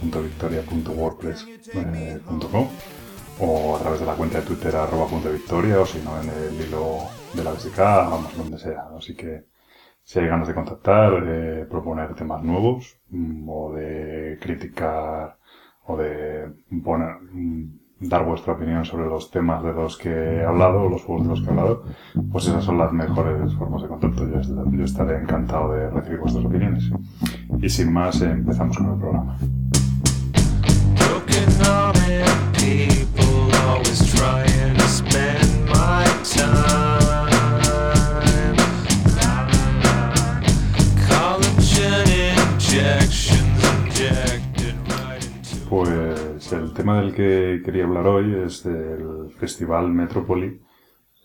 del blog en puntodevictoria.wordpress.com o a través de la cuenta de Twitter arroba punto victoria o si no en el hilo de la BSK, vamos, donde sea. Así que si hay ganas de contactar, de proponer temas nuevos mm, o de criticar o de poner, mm, dar vuestra opinión sobre los temas de los que he hablado los juegos de los que he hablado, pues esas son las mejores formas de contacto. Yo, estaré encantado de recibir vuestras opiniones. Y sin más, empezamos con el programa. Pues el tema del que quería hablar hoy es del Festival Metrópoli.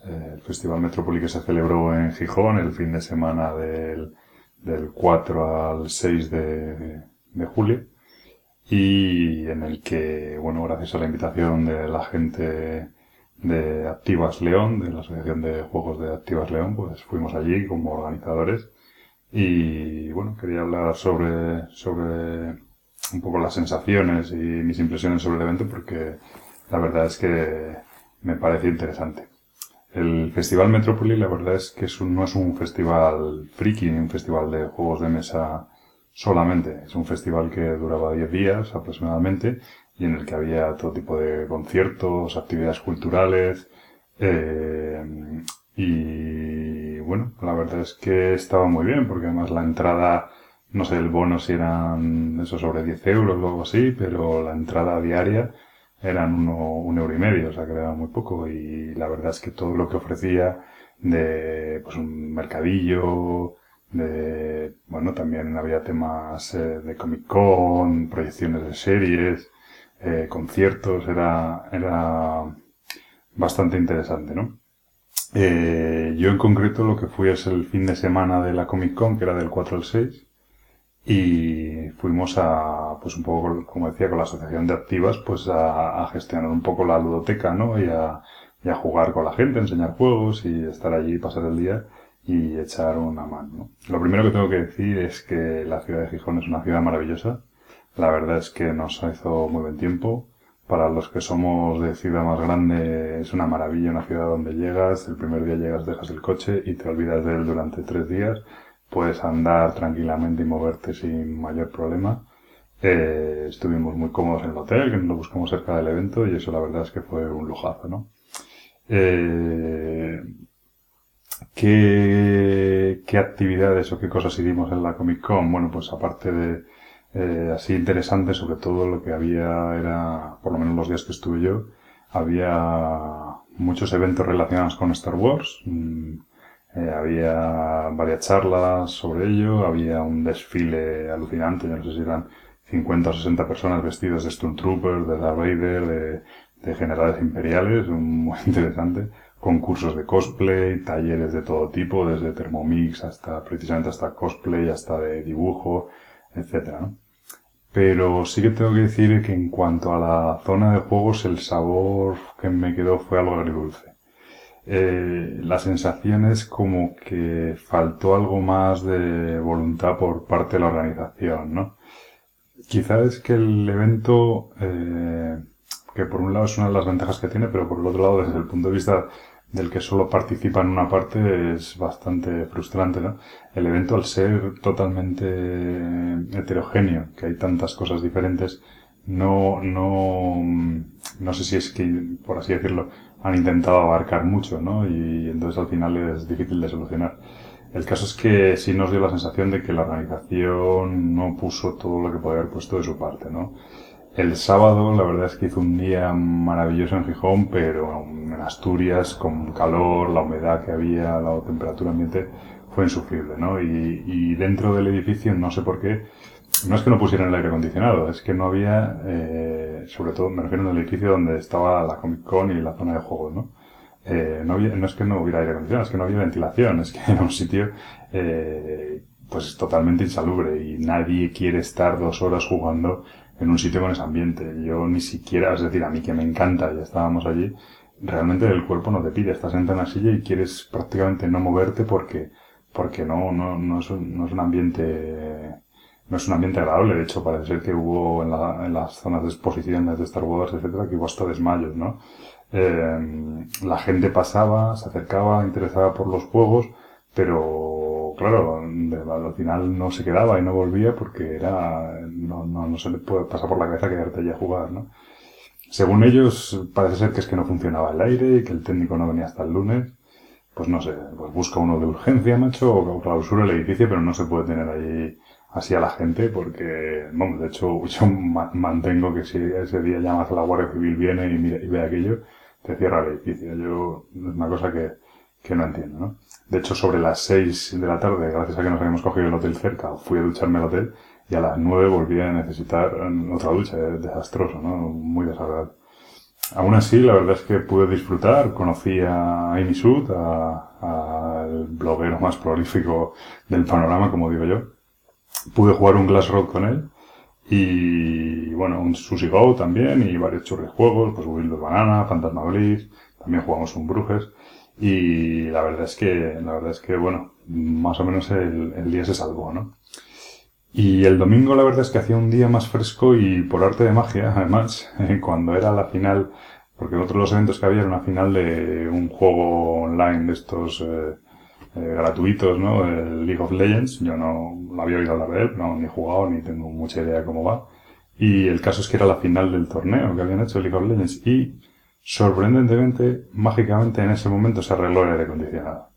Eh, el Festival Metrópoli que se celebró en Gijón el fin de semana del, del 4 al 6 de, de julio y en el que, bueno, gracias a la invitación de la gente de Activas León, de la Asociación de Juegos de Activas León, pues fuimos allí como organizadores y, bueno, quería hablar sobre, sobre un poco las sensaciones y mis impresiones sobre el evento porque la verdad es que me parece interesante. El Festival Metrópoli, la verdad es que no es un festival friki ni un festival de juegos de mesa solamente. Es un festival que duraba 10 días aproximadamente y en el que había todo tipo de conciertos, actividades culturales eh, y bueno, la verdad es que estaba muy bien porque además la entrada, no sé, el bono si eran eso sobre 10 euros o algo así, pero la entrada diaria eran uno, un euro y medio, o sea que era muy poco y la verdad es que todo lo que ofrecía de pues un mercadillo, de, bueno, también había temas eh, de Comic Con, proyecciones de series, eh, conciertos, era, era bastante interesante, ¿no? Eh, yo en concreto lo que fui es el fin de semana de la Comic Con, que era del 4 al 6, y fuimos a, pues un poco, como decía, con la asociación de activas, pues a, gestionar un poco la ludoteca, ¿no? Y a, y a jugar con la gente, enseñar juegos y estar allí y pasar el día y echar una mano. Lo primero que tengo que decir es que la ciudad de Gijón es una ciudad maravillosa. La verdad es que nos hizo muy buen tiempo. Para los que somos de ciudad más grande es una maravilla, una ciudad donde llegas, el primer día llegas, dejas el coche y te olvidas de él durante tres días. Puedes andar tranquilamente y moverte sin mayor problema. Eh, estuvimos muy cómodos en el hotel, que nos buscamos cerca del evento y eso la verdad es que fue un lujazo, ¿no? Eh, ¿Qué, ¿Qué actividades o qué cosas hicimos en la Comic Con? Bueno, pues aparte de eh, así interesante, sobre todo lo que había era, por lo menos los días que estuve yo, había muchos eventos relacionados con Star Wars. Mm, eh, había varias charlas sobre ello, había un desfile alucinante, no sé si eran 50 o 60 personas vestidas de Stormtroopers, de Darth Vader, de, de generales imperiales, muy interesante concursos de cosplay, talleres de todo tipo, desde Thermomix hasta precisamente hasta cosplay, hasta de dibujo, etcétera, Pero sí que tengo que decir que en cuanto a la zona de juegos, el sabor que me quedó fue algo agridulce. Eh, la sensación es como que faltó algo más de voluntad por parte de la organización, ¿no? Quizás es que el evento, eh, que por un lado es una de las ventajas que tiene, pero por el otro lado, desde el punto de vista del que solo participa en una parte es bastante frustrante, ¿no? El evento al ser totalmente heterogéneo, que hay tantas cosas diferentes, no, no, no sé si es que, por así decirlo, han intentado abarcar mucho, ¿no? Y entonces al final es difícil de solucionar. El caso es que sí nos dio la sensación de que la organización no puso todo lo que podía haber puesto de su parte, ¿no? El sábado, la verdad es que hizo un día maravilloso en Gijón, pero en Asturias, con calor, la humedad que había, la temperatura ambiente, fue insufrible, ¿no? Y, dentro del edificio, no sé por qué, no es que no pusieran el aire acondicionado, es que no había, eh, sobre todo me refiero al edificio donde estaba la Comic Con y la zona de juegos, ¿no? Eh, no, había, no es que no hubiera aire acondicionado, es que no había ventilación, es que era un sitio eh, pues es totalmente insalubre y nadie quiere estar dos horas jugando en un sitio con ese ambiente. Yo ni siquiera, es decir, a mí que me encanta, ya estábamos allí, realmente el cuerpo no te pide, estás en una silla y quieres prácticamente no moverte porque, porque no, no, no es un, no es un ambiente, no es un ambiente agradable. De hecho, parece ser que hubo en, la, en las zonas de exposiciones de Star Wars, etcétera, que hubo hasta desmayos, ¿no? Eh, la gente pasaba, se acercaba, interesada por los juegos, pero claro, al final no se quedaba y no volvía porque era, no, no, no se le puede pasar por la cabeza quedarte allí a jugar, ¿no? Según ellos, parece ser que es que no funcionaba el aire y que el técnico no venía hasta el lunes. Pues no sé, pues busca uno de urgencia, macho, o clausura el edificio, pero no se puede tener ahí así a la gente porque, bueno, de hecho, yo mantengo que si ese día llamas a la Guardia Civil viene y, mira, y ve aquello, te cierra el edificio. Yo, es una cosa que, que no entiendo, ¿no? De hecho, sobre las seis de la tarde, gracias a que nos habíamos cogido el hotel cerca, fui a ducharme al hotel y a las nueve volví a necesitar otra ducha, es desastroso, ¿no? Muy desagradable. Aún así, la verdad es que pude disfrutar, conocí a Amy Sud, al bloguero más prolífico del panorama, como digo yo. Pude jugar un Glass Road con él y, bueno, un Sushi Go también y varios churrijuegos, pues Wild Banana, Fantasma Bliss, también jugamos un Brujes y la verdad es que, la verdad es que, bueno, más o menos el, día se salvó, ¿no? Y el domingo la verdad es que hacía un día más fresco y por arte de magia, además, cuando era la final, porque otro de los eventos que había era una final de un juego online de estos eh, eh, gratuitos, ¿no? League of Legends. Yo no lo había oído hablar de él, no, ni jugado, ni tengo mucha idea de cómo va. Y el caso es que era la final del torneo que habían hecho League of Legends y sorprendentemente, mágicamente en ese momento se arregló el aire acondicionado.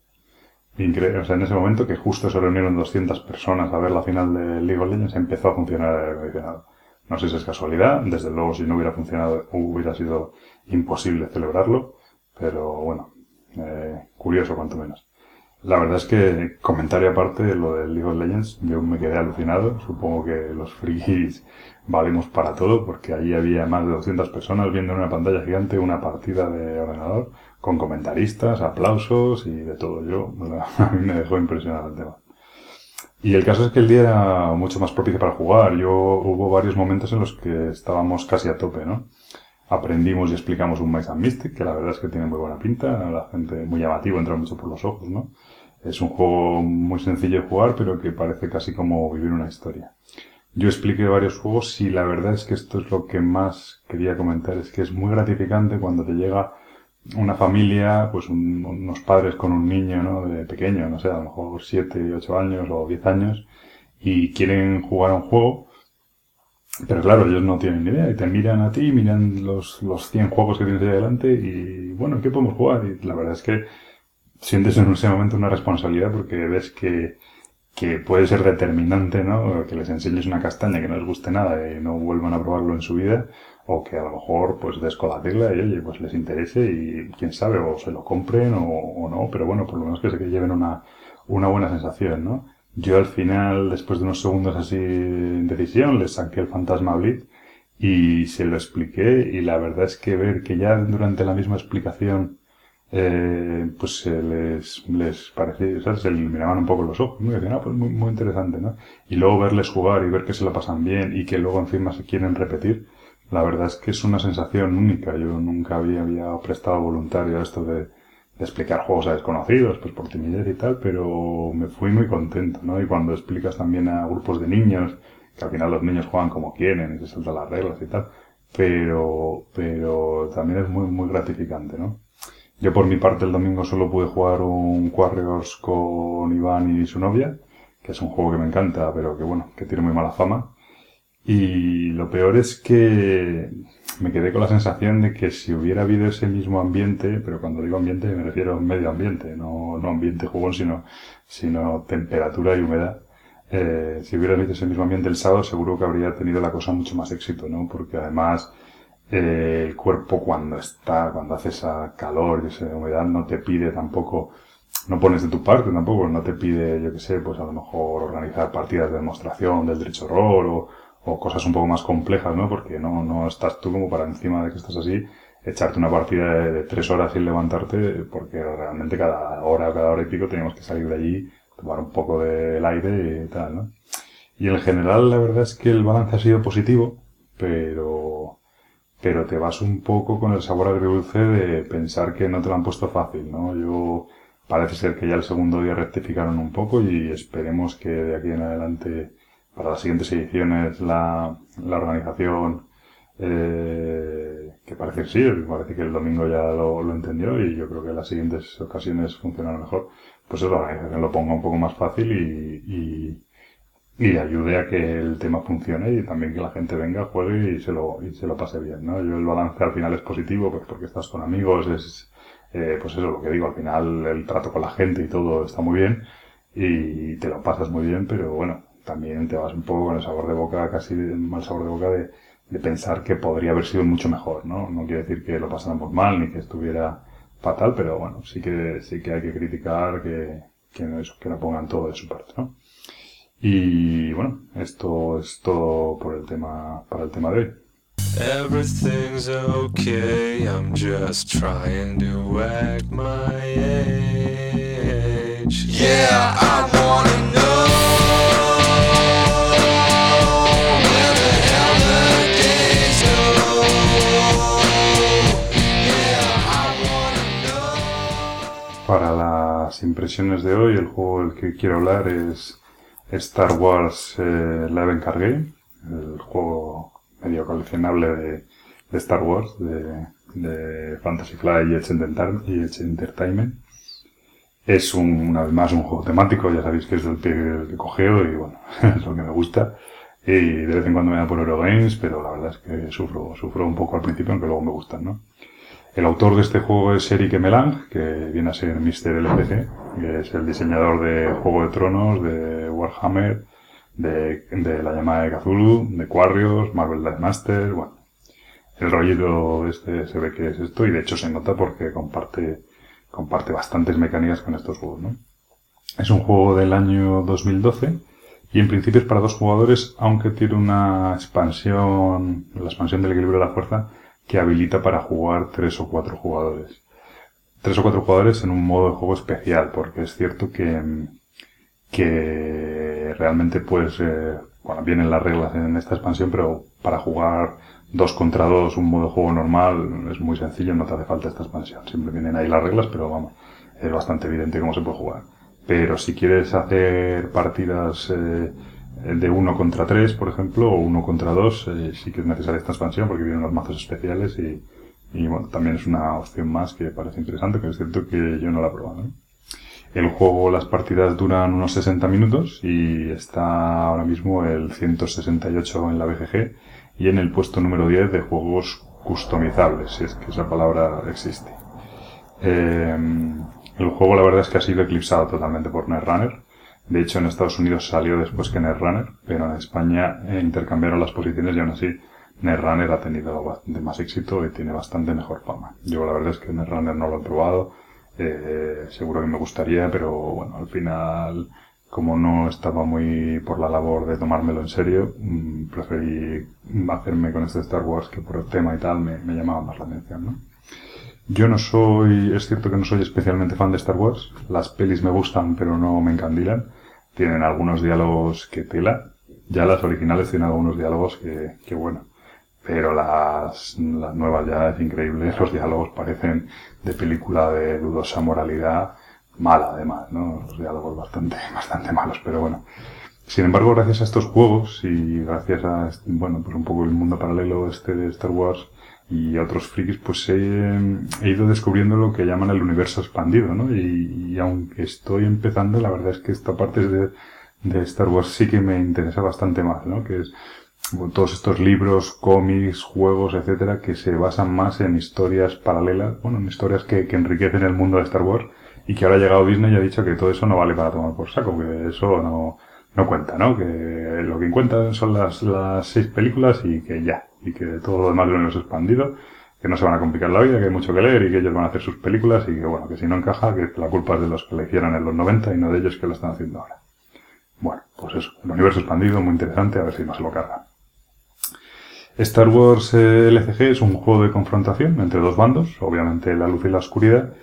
Increíble. O sea, en ese momento que justo se reunieron 200 personas a ver la final de League of Legends, empezó a funcionar el aire acondicionado. No sé si es casualidad, desde luego si no hubiera funcionado hubiera sido imposible celebrarlo, pero bueno, eh, curioso cuanto menos. La verdad es que, comentario aparte, lo de League of Legends, yo me quedé alucinado. Supongo que los frikis valemos para todo, porque allí había más de 200 personas viendo en una pantalla gigante una partida de ordenador con comentaristas, aplausos y de todo. Yo, a mí me dejó impresionado el tema. Y el caso es que el día era mucho más propicio para jugar. Yo hubo varios momentos en los que estábamos casi a tope, ¿no? Aprendimos y explicamos un Mice and Mystic, que la verdad es que tiene muy buena pinta, la gente muy llamativo, entra mucho por los ojos, ¿no? Es un juego muy sencillo de jugar, pero que parece casi como vivir una historia. Yo expliqué varios juegos y la verdad es que esto es lo que más quería comentar, es que es muy gratificante cuando te llega una familia, pues unos padres con un niño, ¿no? De pequeño, no sé, a lo mejor 7, 8 años o 10 años, y quieren jugar a un juego, pero claro, ellos no tienen ni idea, y te miran a ti, miran los, los 100 juegos que tienes ahí adelante, y bueno, ¿qué podemos jugar? Y la verdad es que sientes en ese momento una responsabilidad porque ves que, que puede ser determinante, ¿no? Que les enseñes una castaña que no les guste nada y no vuelvan a probarlo en su vida, o que a lo mejor pues des con y oye, pues les interese y quién sabe, o se lo compren o, no, pero bueno, por lo menos que se que lleven una, una buena sensación, ¿no? Yo al final, después de unos segundos así de decisión, les saqué el fantasma Blitz y se lo expliqué y la verdad es que ver que ya durante la misma explicación eh, pues les, les parecía, ¿sabes? Se miraban un poco los ojos. Y decían, ah, pues muy, muy interesante, ¿no? Y luego verles jugar y ver que se lo pasan bien y que luego encima se quieren repetir, la verdad es que es una sensación única. Yo nunca había, había prestado voluntario a esto de, de explicar juegos a desconocidos, pues por timidez y tal, pero me fui muy contento, ¿no? Y cuando explicas también a grupos de niños, que al final los niños juegan como quieren y se saltan las reglas y tal, pero, pero también es muy, muy gratificante, ¿no? Yo por mi parte el domingo solo pude jugar un Warriors con Iván y su novia, que es un juego que me encanta, pero que bueno, que tiene muy mala fama. Y lo peor es que me quedé con la sensación de que si hubiera habido ese mismo ambiente, pero cuando digo ambiente me refiero a medio ambiente, no, no ambiente jugón, sino, sino temperatura y humedad. Eh, si hubiera habido ese mismo ambiente el sábado, seguro que habría tenido la cosa mucho más éxito, ¿no? Porque además, el cuerpo cuando está, cuando hace esa calor y esa humedad no te pide tampoco, no pones de tu parte tampoco, no te pide, yo que sé, pues a lo mejor organizar partidas de demostración del derecho rol o, o cosas un poco más complejas, ¿no? Porque no, no estás tú como para encima de que estás así, echarte una partida de, tres horas sin levantarte, porque realmente cada hora, cada hora y pico teníamos que salir de allí tomar un poco del aire y tal, ¿no? Y en general la verdad es que el balance ha sido positivo, pero, pero te vas un poco con el sabor agridulce de pensar que no te lo han puesto fácil, ¿no? Yo, parece ser que ya el segundo día rectificaron un poco y esperemos que de aquí en adelante, para las siguientes ediciones, la, la organización, eh, que parece que sí, parece que el domingo ya lo, lo entendió y yo creo que en las siguientes ocasiones funcionará mejor, pues eso, la organización lo ponga un poco más fácil y, y y ayude a que el tema funcione y también que la gente venga, juegue y se lo, y se lo pase bien, ¿no? Yo el balance al final es positivo, pues porque estás con amigos, es, eh, pues eso, lo que digo, al final el trato con la gente y todo está muy bien y te lo pasas muy bien, pero bueno, también te vas un poco con el sabor de boca, casi mal sabor de boca de, de pensar que podría haber sido mucho mejor, ¿no? No quiere decir que lo pasáramos mal ni que estuviera fatal, pero bueno, sí que, sí que hay que criticar que, que no, que no pongan todo de su parte, ¿no? Y bueno, esto es todo por el tema, para el tema de hoy. Everything's okay, I'm just trying to act my age. Yeah, I wanna know. Para las impresiones de hoy, el juego del que quiero hablar es Star Wars eh, Eleven Card Game, el juego medio coleccionable de, Star Wars, de, Fantasy Fly y Edge Entertainment. Es un, una vez más un juego temático, ya sabéis que es del pie que cogeo y bueno, es lo que me gusta. Y de vez en cuando me da por Eurogames, pero la verdad es que sufro, sufro un poco al principio, aunque luego me gustan, ¿no? El autor de este juego es Eric Melang, que viene a ser Mr. LPC, que es el diseñador de Juego de Tronos, de Warhammer, de, la llamada de Cthulhu, de Quarrios, Marvel Death Master, bueno. El rollito este se ve que es esto y de hecho se nota porque comparte, comparte bastantes mecánicas con estos juegos, ¿no? Es un juego del año 2012 y en principio es para dos jugadores, aunque tiene una expansión, la expansión del equilibrio de la fuerza, que habilita para jugar tres o cuatro jugadores. Tres o cuatro jugadores en un modo de juego especial, porque es cierto que, que realmente pues, eh, bueno, vienen las reglas en esta expansión, pero para jugar dos contra dos, un modo de juego normal, es muy sencillo, no te hace falta esta expansión. Siempre vienen ahí las reglas, pero vamos, es bastante evidente cómo se puede jugar. Pero si quieres hacer partidas eh, de uno contra tres, por ejemplo, o uno contra dos, eh, sí que es necesaria esta expansión porque vienen los mazos especiales y, y, bueno, también es una opción más que parece interesante, que es cierto que yo no la he probado. El juego, las partidas duran unos 60 minutos y está ahora mismo el 168 en la BGG y en el puesto número 10 de juegos customizables, si es que esa palabra existe. Eh, el juego la verdad es que ha sido eclipsado totalmente por Netrunner de hecho, en Estados Unidos salió después que Netrunner, pero en España eh, intercambiaron las posiciones y aún así Netrunner ha tenido bastante más éxito y tiene bastante mejor fama. Yo la verdad es que Netrunner no lo he probado, eh, seguro que me gustaría, pero bueno, al final, como no estaba muy por la labor de tomármelo en serio, mm, preferí hacerme con este Star Wars que por el tema y tal me, me llamaba más la atención, ¿no? Yo no soy, es cierto que no soy especialmente fan de Star Wars. Las pelis me gustan, pero no me encandilan. Tienen algunos diálogos que tela. Ya las originales tienen algunos diálogos que, que bueno. Pero las, las nuevas ya es increíble. Los diálogos parecen de película de dudosa moralidad. Mala además, ¿no? Los diálogos bastante, bastante malos, pero bueno. Sin embargo, gracias a estos juegos y gracias a, bueno, pues un poco el mundo paralelo este de Star Wars, y otros frikis, pues he, ido descubriendo lo que llaman el universo expandido, ¿no? Y, aunque estoy empezando, la verdad es que esta parte de, de Star Wars sí que me interesa bastante más, ¿no? Que es todos estos libros, cómics, juegos, etcétera, que se basan más en historias paralelas, bueno, en historias que, que enriquecen el mundo de Star Wars y que ahora ha llegado Disney y ha dicho que todo eso no vale para tomar por saco, que eso no, no cuenta, ¿no? Que lo que cuenta son las, las seis películas y que ya, y que todo lo demás de es expandido, que no se van a complicar la vida, que hay mucho que leer y que ellos van a hacer sus películas y que bueno, que si no encaja, que la culpa es de los que le hicieron en los 90 y no de ellos que lo están haciendo ahora. Bueno, pues eso, el universo expandido, muy interesante, a ver si no se lo carga. Star Wars eh, LCG es un juego de confrontación entre dos bandos, obviamente la luz y la oscuridad,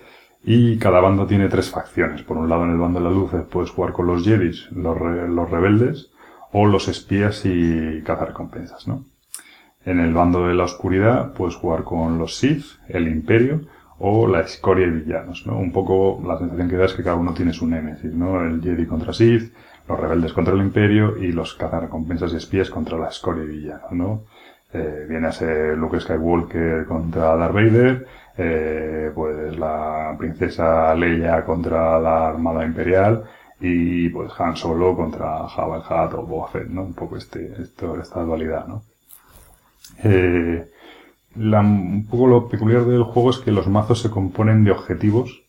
Y cada bando tiene tres facciones. Por un lado, en el bando de la luz puedes jugar con los Jedis, los, los rebeldes, o los espías y cazarrecompensas, ¿no? En el bando de la oscuridad puedes jugar con los Sith, el Imperio, o la escoria y villanos, ¿no? Un poco la sensación que da es que cada uno tiene su némesis, ¿no? El Jedi contra Sith, los rebeldes contra el Imperio y los cazarrecompensas y espías contra la escoria y villanos, ¿no? Eh, viene a ser Luke Skywalker contra Darth Vader, eh, pues la princesa Leia contra la Armada Imperial y pues Han Solo contra Jabba el Hutt o Boba Fett, ¿no? Un poco este, esto, esta dualidad, ¿no? Eh, un poco lo peculiar del juego es que los mazos se componen de objetivos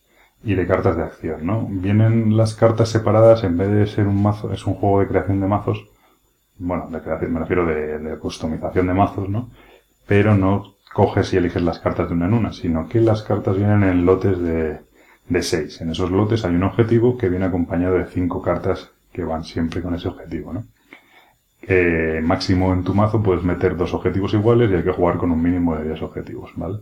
y de cartas de acción, ¿no? Vienen las cartas separadas en vez de ser un mazo, es un juego de creación de mazos, bueno, de creación, me refiero de, de customización de mazos, ¿no? Pero no coges y eliges las cartas de una en una, sino que las cartas vienen en lotes de, de seis. En esos lotes hay un objetivo que viene acompañado de cinco cartas que van siempre con ese objetivo, ¿no? Eh, máximo en tu mazo puedes meter dos objetivos iguales y hay que jugar con un mínimo de 10 objetivos, ¿vale?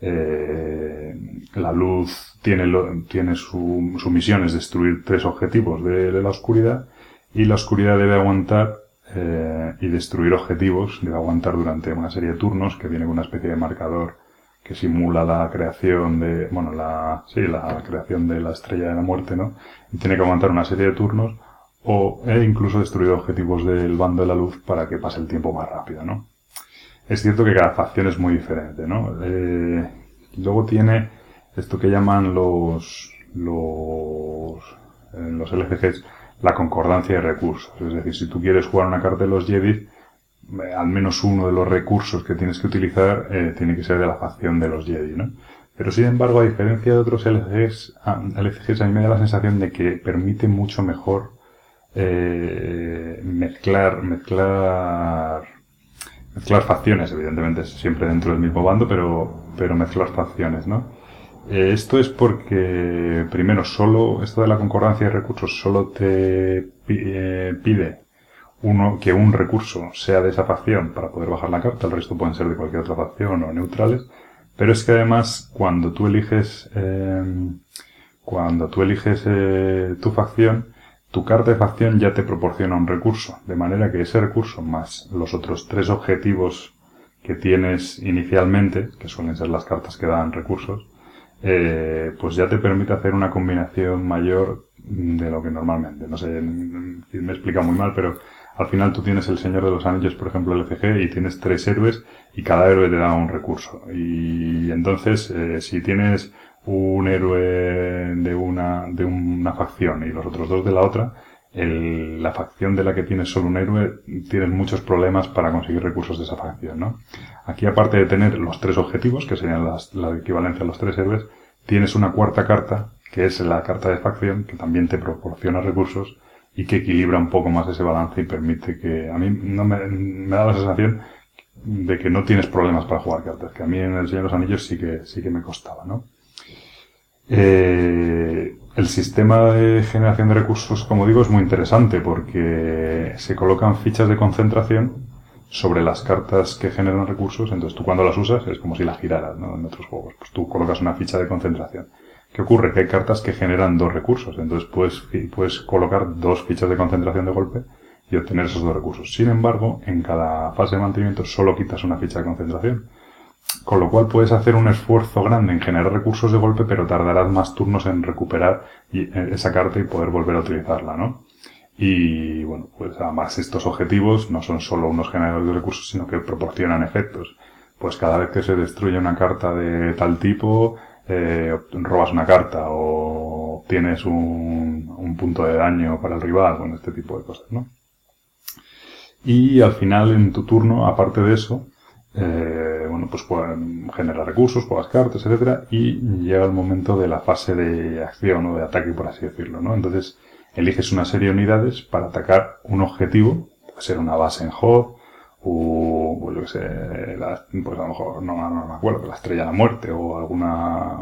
Eh, la luz tiene, lo, tiene su, su, misión es destruir tres objetivos de, de, la oscuridad y la oscuridad debe aguantar eh, y destruir objetivos, debe aguantar durante una serie de turnos que viene con una especie de marcador que simula la creación de, bueno, la, sí, la creación de la estrella de la muerte, ¿no? Tiene que aguantar una serie de turnos o he incluso destruido objetivos del bando de la luz para que pase el tiempo más rápido, ¿no? Es cierto que cada facción es muy diferente, ¿no? Eh, luego tiene esto que llaman los, los, en los LCGs la concordancia de recursos. Es decir, si tú quieres jugar una carta de los Jedi, eh, al menos uno de los recursos que tienes que utilizar eh, tiene que ser de la facción de los Jedi, ¿no? Pero sin embargo, a diferencia de otros LCGs, LCGs a mí me da la sensación de que permite mucho mejor eh, mezclar, mezclar, mezclar facciones, evidentemente siempre dentro del mismo bando, pero, pero mezclar facciones, ¿no? Eh, esto es porque, primero, solo, esto de la concordancia de recursos solo te eh, pide uno, que un recurso sea de esa facción para poder bajar la carta, el resto pueden ser de cualquier otra facción o neutrales, pero es que además cuando tú eliges, eh, cuando tú eliges eh, tu facción, tu carta de facción ya te proporciona un recurso, de manera que ese recurso más los otros tres objetivos que tienes inicialmente, que suelen ser las cartas que dan recursos, eh, pues ya te permite hacer una combinación mayor de lo que normalmente. No sé, me explica muy mal, pero al final tú tienes el Señor de los Anillos, por ejemplo, el FG, y tienes tres héroes y cada héroe te da un recurso. Y entonces, eh, si tienes un héroe de una, de una facción y los otros dos de la otra, la facción de la que tienes solo un héroe, tienes muchos problemas para conseguir recursos de esa facción, ¿no? Aquí, aparte de tener los tres objetivos, que serían las, la equivalencia a los tres héroes, tienes una cuarta carta, que es la carta de facción, que también te proporciona recursos y que equilibra un poco más ese balance y permite que, a mí no me, me da la sensación de que no tienes problemas para jugar cartas, que a mí en el Señor de los Anillos sí que, sí que me costaba, ¿no? Eh, el sistema de generación de recursos, como digo, es muy interesante porque se colocan fichas de concentración sobre las cartas que generan recursos, entonces tú cuando las usas es como si las giraras, ¿no? En otros juegos. Pues tú colocas una ficha de concentración. ¿Qué ocurre? Que hay cartas que generan dos recursos, entonces puedes, puedes colocar dos fichas de concentración de golpe y obtener esos dos recursos. Sin embargo, en cada fase de mantenimiento solo quitas una ficha de concentración. Con lo cual puedes hacer un esfuerzo grande en generar recursos de golpe, pero tardarás más turnos en recuperar eh, esa carta y poder volver a utilizarla, ¿no? Y bueno, pues además estos objetivos no son solo unos generadores de recursos, sino que proporcionan efectos. Pues cada vez que se destruye una carta de tal tipo, eh, robas una carta o obtienes un, un punto de daño para el rival, bueno, este tipo de cosas, ¿no? Y al final, en tu turno, aparte de eso, eh, bueno, pues generar recursos, juegas cartas, etcétera, y llega el momento de la fase de acción o de ataque, por así decirlo, ¿no? Entonces, eliges una serie de unidades para atacar un objetivo, puede ser una base en HOD, o, pues, yo que sé, pues a lo mejor, no, me acuerdo, la estrella de la muerte, o alguna,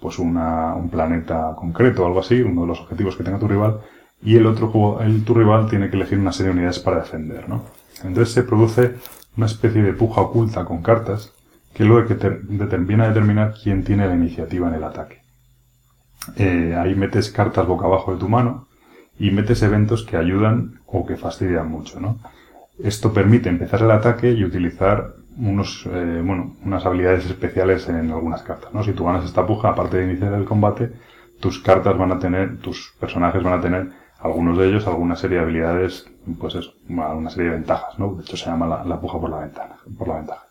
pues una, un planeta concreto, o algo así, uno de los objetivos que tenga tu rival, y el otro el, tu rival tiene que elegir una serie de unidades para defender, ¿no? Entonces se produce una especie de puja oculta con cartas que luego que viene a determinar quién tiene la iniciativa en el ataque. eh, ahí metes cartas boca abajo de tu mano y metes eventos que ayudan o que fastidian mucho, ¿no? Esto permite empezar el ataque y utilizar unos, eh, bueno, unas habilidades especiales en algunas cartas, ¿no? Si tú ganas esta puja, aparte de iniciar el combate, tus cartas van a tener, tus personajes van a tener, algunos de ellos, alguna serie de habilidades, pues eso, una serie de ventajas, ¿no? De hecho se llama la, puja por la ventana, por la ventaja.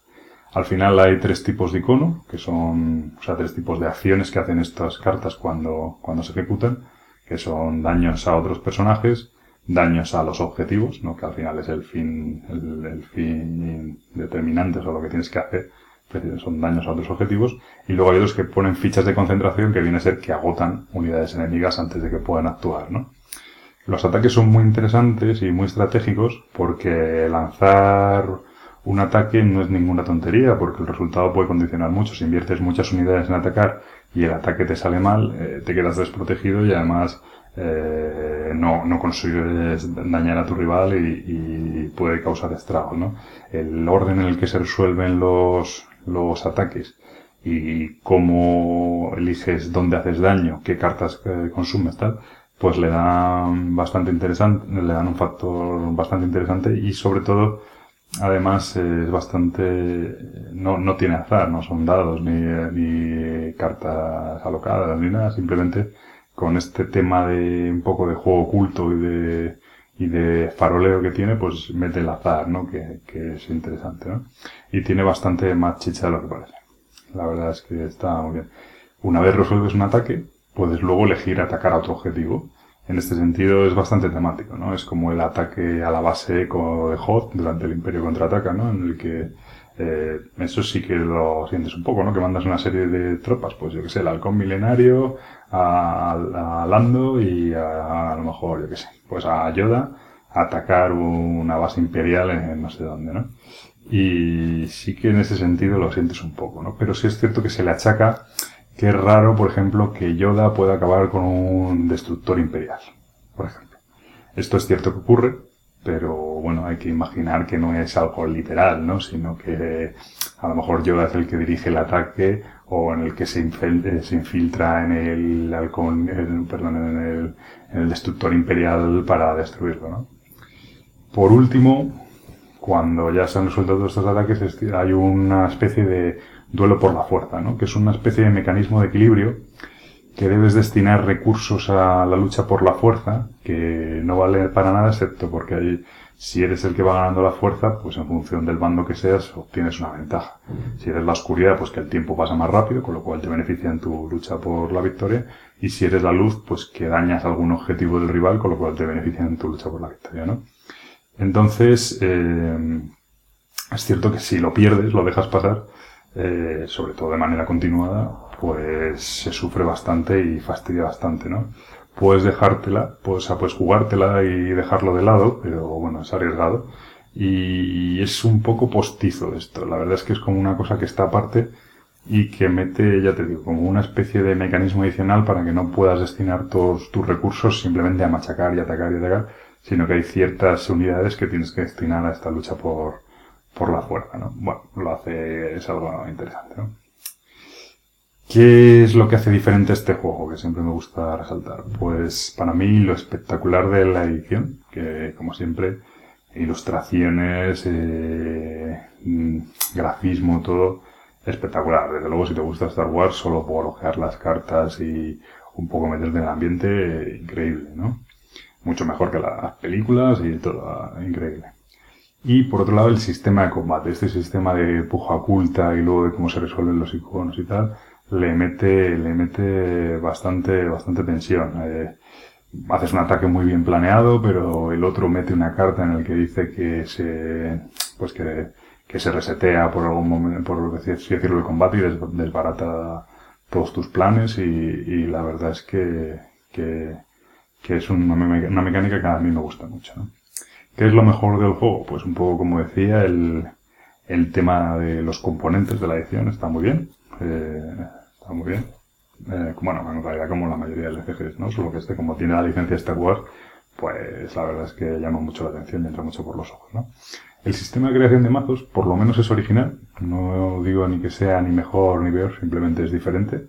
Al final hay tres tipos de icono, que son, o sea, tres tipos de acciones que hacen estas cartas cuando, cuando se ejecutan, que son daños a otros personajes, daños a los objetivos, ¿no? que al final es el fin, el, fin determinante, o lo que tienes que hacer, son daños a otros objetivos, y luego hay otros que ponen fichas de concentración que viene a ser que agotan unidades enemigas antes de que puedan actuar, ¿no? Los ataques son muy interesantes y muy estratégicos porque lanzar un ataque no es ninguna tontería porque el resultado puede condicionar mucho. Si inviertes muchas unidades en atacar y el ataque te sale mal, eh, te quedas desprotegido y además eh, no, no consigues dañar a tu rival y, puede causar estragos, ¿no? El orden en el que se resuelven los, los ataques y cómo eliges dónde haces daño, qué cartas eh, consumes, tal, pues le dan bastante interesante, le dan un factor bastante interesante y sobre todo Además es bastante, no, no tiene azar, no son dados ni, ni cartas alocadas ni nada, simplemente con este tema de un poco de juego oculto y de, y de faroleo que tiene, pues mete el azar, ¿no? Que, que es interesante, ¿no? Y tiene bastante más chicha de lo que parece. La verdad es que está muy bien. Una vez resuelves un ataque, puedes luego elegir atacar a otro objetivo en este sentido es bastante temático, ¿no? Es como el ataque a la base de Hoth durante el Imperio contraataca, ¿no? En el que eh, eso sí que lo sientes un poco, ¿no? Que mandas una serie de tropas, pues yo que sé, el halcón milenario, a, Lando y a, a, lo mejor, yo que sé, pues a Yoda a atacar una base imperial en no sé dónde, ¿no? Y sí que en ese sentido lo sientes un poco, ¿no? Pero sí es cierto que se le achaca es raro, por ejemplo, que Yoda pueda acabar con un destructor imperial, por ejemplo. Esto es cierto que ocurre, pero bueno, hay que imaginar que no es algo literal, ¿no? Sino que a lo mejor Yoda es el que dirige el ataque o en el que se, eh, infiltra en el perdón, en el destructor imperial para destruirlo, ¿no? Por último, cuando ya se han resuelto todos estos ataques, hay una especie de duelo por la fuerza, ¿no? que es una especie de mecanismo de equilibrio que debes destinar recursos a la lucha por la fuerza, que no vale para nada excepto porque hay, si eres el que va ganando la fuerza, pues en función del bando que seas, obtienes una ventaja. Si eres la oscuridad, pues que el tiempo pasa más rápido, con lo cual te beneficia en tu lucha por la victoria. Y si eres la luz, pues que dañas algún objetivo del rival, con lo cual te beneficia en tu lucha por la victoria, ¿no? Entonces, eh, es cierto que si lo pierdes, lo dejas pasar, eh, sobre todo de manera continuada, pues se sufre bastante y fastidia bastante, ¿no? Puedes dejártela, pues, puedes jugártela y dejarlo de lado, pero bueno, es arriesgado. Y es un poco postizo esto. La verdad es que es como una cosa que está aparte y que mete, ya te digo, como una especie de mecanismo adicional para que no puedas destinar todos tus recursos simplemente a machacar y atacar y atacar, sino que hay ciertas unidades que tienes que destinar a esta lucha por, por la fuerza, ¿no? Bueno, lo hace, es algo interesante, ¿no? ¿Qué es lo que hace diferente este juego? Que siempre me gusta resaltar. Pues para mí lo espectacular de la edición, que como siempre, ilustraciones, eh, mm, grafismo, todo espectacular. Desde luego, si te gusta Star Wars, solo por ojear las cartas y un poco meterte en el ambiente, increíble, ¿no? Mucho mejor que las películas y todo, increíble. Y por otro lado, el sistema de combate. Este sistema de puja oculta y luego de cómo se resuelven los iconos y tal, le mete, le mete bastante, bastante tensión. Eh, haces un ataque muy bien planeado, pero el otro mete una carta en el que dice que se, pues que, que se resetea por algún momento, por así decirlo, el combate y desbarata todos tus planes y, la verdad es que, que, que es una, mecánica que a mí me gusta mucho. ¿Qué es lo mejor del juego? Pues un poco como decía, el, el tema de los componentes de la edición está muy bien. Eh, está muy bien. Eh, bueno, en realidad como la mayoría de LCGs, ¿no? Solo que este, como tiene la licencia Star Wars, pues la verdad es que llama mucho la atención y entra mucho por los ojos, ¿no? El sistema de creación de mazos, por lo menos es original. No digo ni que sea ni mejor ni peor, simplemente es diferente.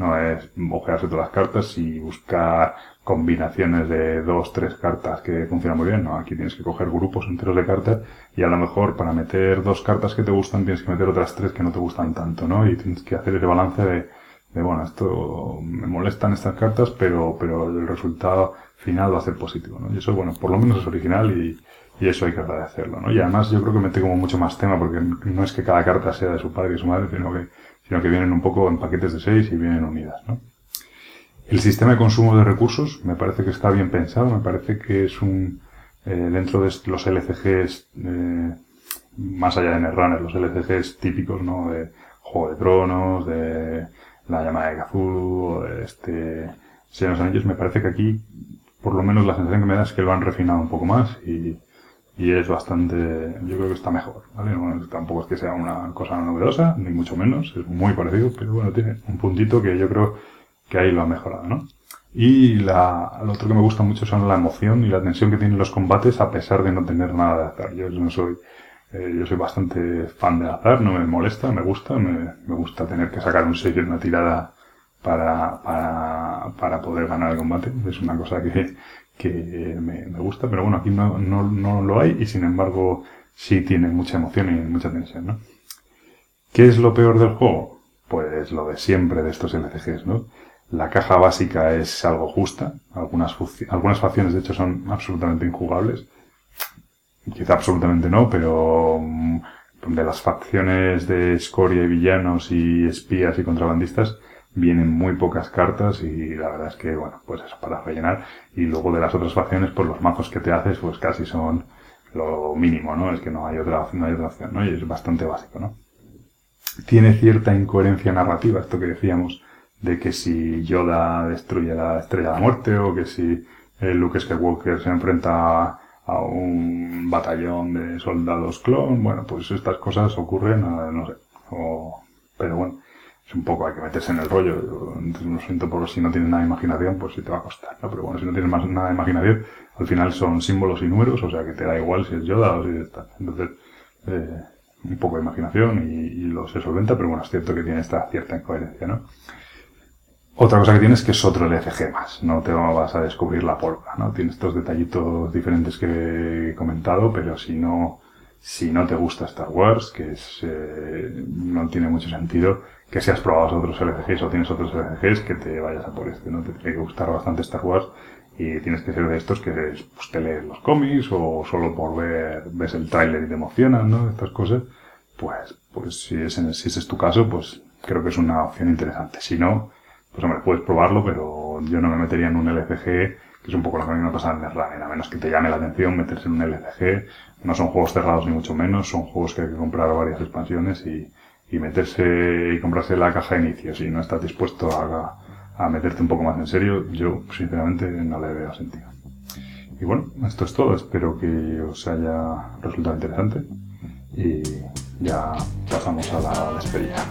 No es ojearse todas las cartas y buscar combinaciones de dos, tres cartas que funcionan muy bien. No, aquí tienes que coger grupos enteros de cartas y a lo mejor para meter dos cartas que te gustan tienes que meter otras tres que no te gustan tanto, ¿no? Y tienes que hacer ese balance de, de bueno, esto me molestan estas cartas, pero, pero el resultado final va a ser positivo, ¿no? Y eso, bueno, por lo menos es original y, y eso hay que agradecerlo, ¿no? Y además yo creo que mete como mucho más tema porque no es que cada carta sea de su padre y su madre, sino que sino que vienen un poco en paquetes de seis y vienen unidas. ¿no? El sistema de consumo de recursos me parece que está bien pensado, me parece que es un, eh, dentro de los LCGs, eh, más allá de Netrunner, los LCGs típicos, ¿no? De Juego de Tronos, de La llamada de Cthulhu, de este, Señor de los Anillos, me parece que aquí, por lo menos la sensación que me da es que lo han refinado un poco más y, y es bastante, yo creo que está mejor, ¿vale? tampoco es que sea una cosa novedosa, ni mucho menos, es muy parecido, pero bueno, tiene un puntito que yo creo que ahí lo ha mejorado, ¿no? Y la, lo otro que me gusta mucho son la emoción y la tensión que tienen los combates a pesar de no tener nada de azar. Yo no soy, eh, yo soy bastante fan de azar, no me molesta, me gusta, me, me gusta tener que sacar un sello en una tirada para, para, para poder ganar el combate. Es una cosa que, que me, me, gusta, pero bueno, aquí no, no, no, lo hay y sin embargo sí tiene mucha emoción y mucha tensión, ¿no? ¿Qué es lo peor del juego? Pues lo de siempre de estos LCGs, ¿no? La caja básica es algo justa, algunas, algunas facciones de hecho son absolutamente injugables, quizá absolutamente no, pero mm, de las facciones de escoria y villanos y espías y contrabandistas, vienen muy pocas cartas y la verdad es que, bueno, pues eso para rellenar. Y luego de las otras facciones, pues los mazos que te haces, pues casi son lo mínimo, ¿no? Es que no hay otra, no hay otra opción, ¿no? Y es bastante básico, ¿no? Tiene cierta incoherencia narrativa, esto que decíamos, de que si Yoda destruye la estrella de la muerte o que si Luke Skywalker se enfrenta a un batallón de soldados clon, bueno, pues estas cosas ocurren, no sé, o, pero bueno, un poco, hay que meterse en el rollo. Entonces, lo siento por si no tienes nada de imaginación, pues sí te va a costar, ¿no? Pero bueno, si no tienes más, nada de imaginación, al final son símbolos y números, o sea que te da igual si es Yoda o si es tal. Entonces, eh, un poco de imaginación y, y, lo se solventa, pero bueno, es cierto que tiene esta cierta incoherencia, ¿no? Otra cosa que tienes que es otro LFG más, no te vas a descubrir la pólvora, ¿no? Tiene estos detallitos diferentes que he comentado, pero si no, si no te gusta Star Wars, que es, eh, no tiene mucho sentido, que si has probado otros LCGs o tienes otros LCGs, que te vayas a por este, ¿no? Te tiene que gustar bastante Star Wars y tienes que ser de estos que pues, te lees los cómics o solo por ver, ves el tráiler y te emocionan, ¿no? Estas cosas. Pues, pues si, es, si ese es tu caso, pues creo que es una opción interesante. Si no, pues hombre, puedes probarlo, pero yo no me metería en un LCG, que es un poco lo que a me pasa en Netrunner, a menos que te llame la atención meterse en un LCG. No son juegos cerrados ni mucho menos, son juegos que hay que comprar varias expansiones y, y meterse y comprarse la caja de inicio, si no estás dispuesto a, a meterte un poco más en serio, yo sinceramente no le veo sentido. Y bueno, esto es todo, espero que os haya resultado interesante y ya pasamos a la despedida.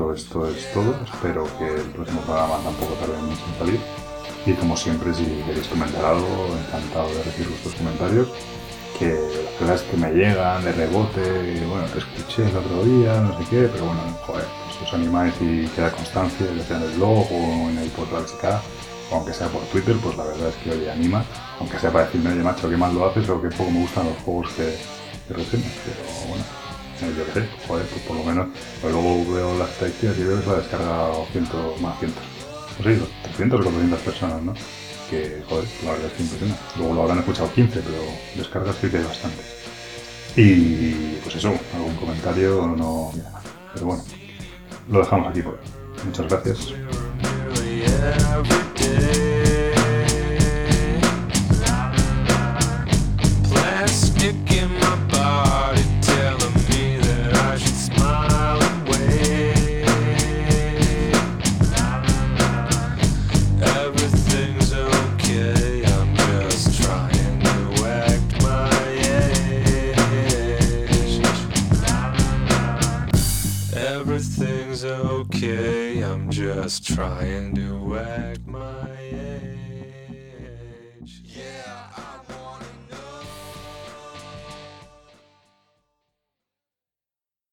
Momento esto es todo. Espero que el próximo programa tampoco tarde mucho en salir. Y como siempre, si queréis comentar algo, encantado de recibir vuestros comentarios. Que las cosas que me llegan de rebote, bueno, te escuché el otro día, no sé qué, pero bueno, joder, pues os animáis y queda constancia, ya sea en el blog o en el portal chica aunque sea por Twitter, pues la verdad es que hoy anima, aunque sea para decirme, oye macho, qué mal lo haces o que poco me gustan los juegos que, que pero bueno, yo qué sé, joder, pues por lo menos, pues luego veo las estadísticas y veo que se ha descargado cientos, más cientos, no sé, 300 o 400 personas, ¿no? Que, joder, la verdad es que impresiona. Luego lo habrán escuchado 15, pero descargas sí que hay bastante. Y pues eso, algún comentario no viene mal. Pero bueno, lo dejamos aquí por hoy. Muchas gracias. Trying to act my